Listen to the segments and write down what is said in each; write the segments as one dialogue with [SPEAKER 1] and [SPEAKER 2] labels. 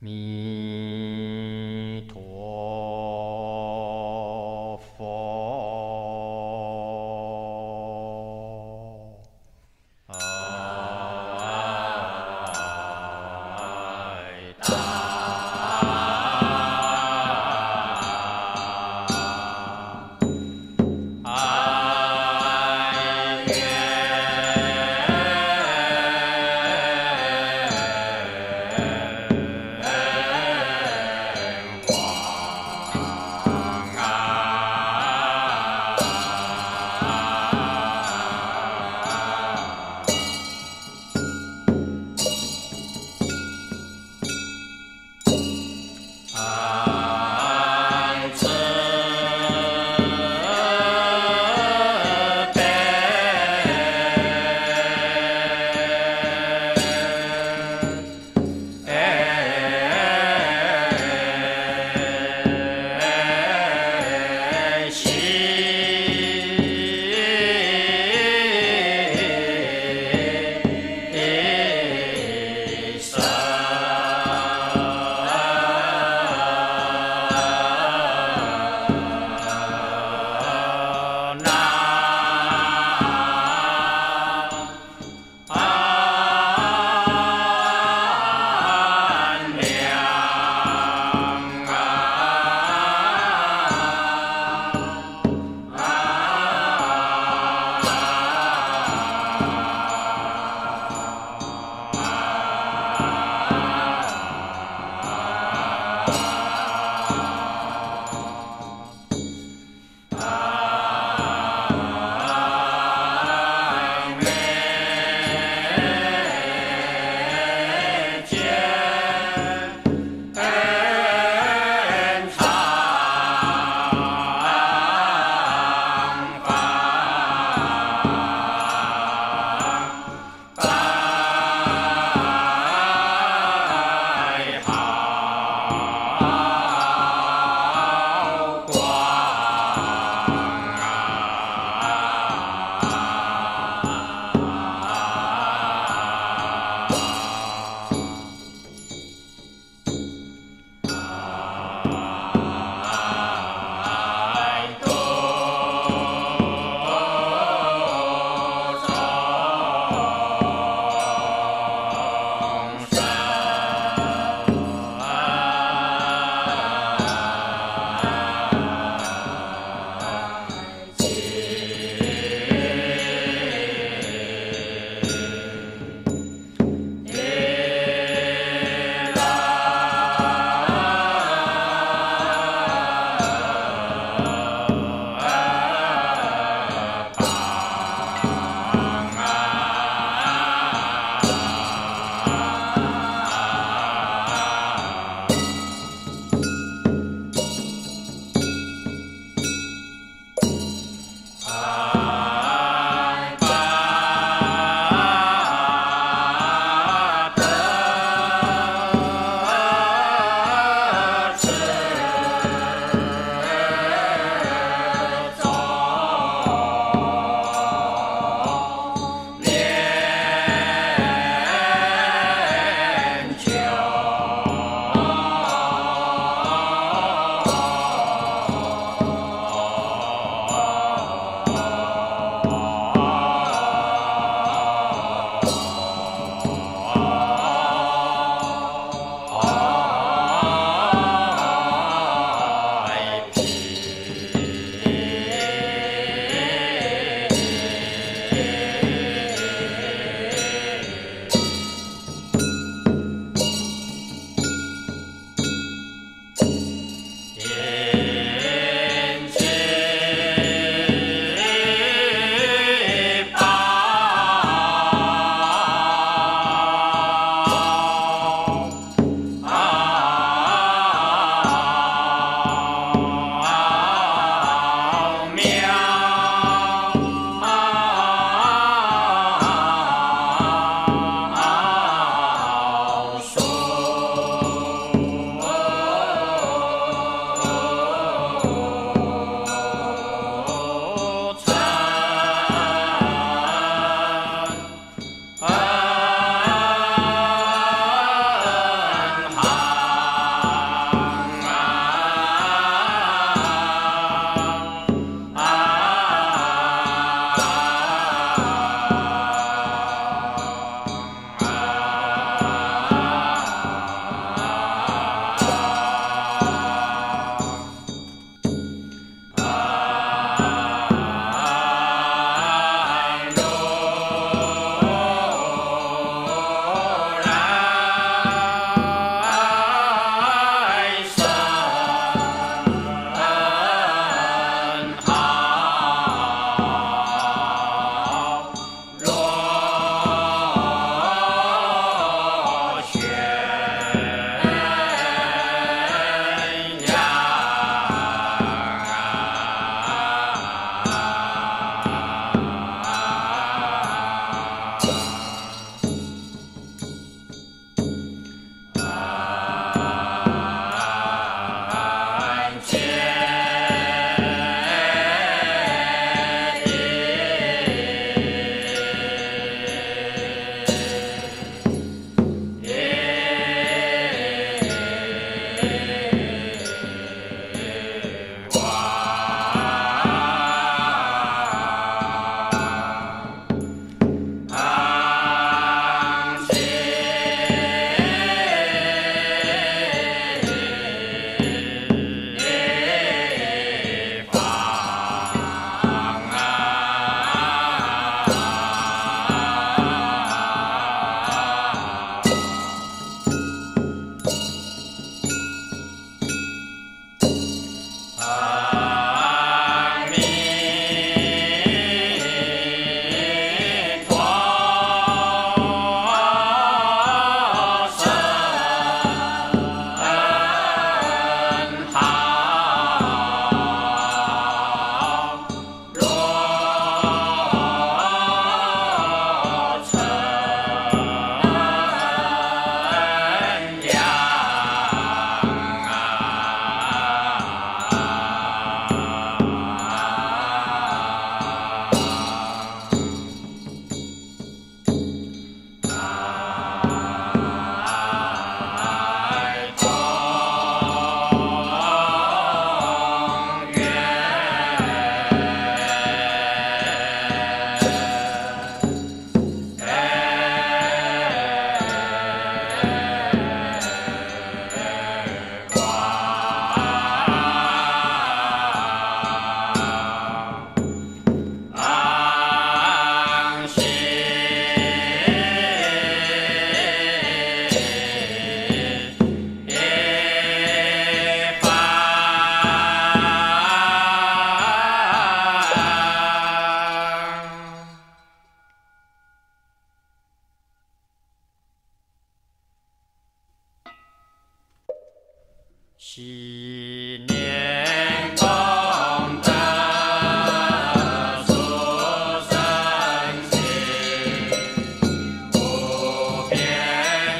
[SPEAKER 1] Me.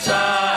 [SPEAKER 1] time.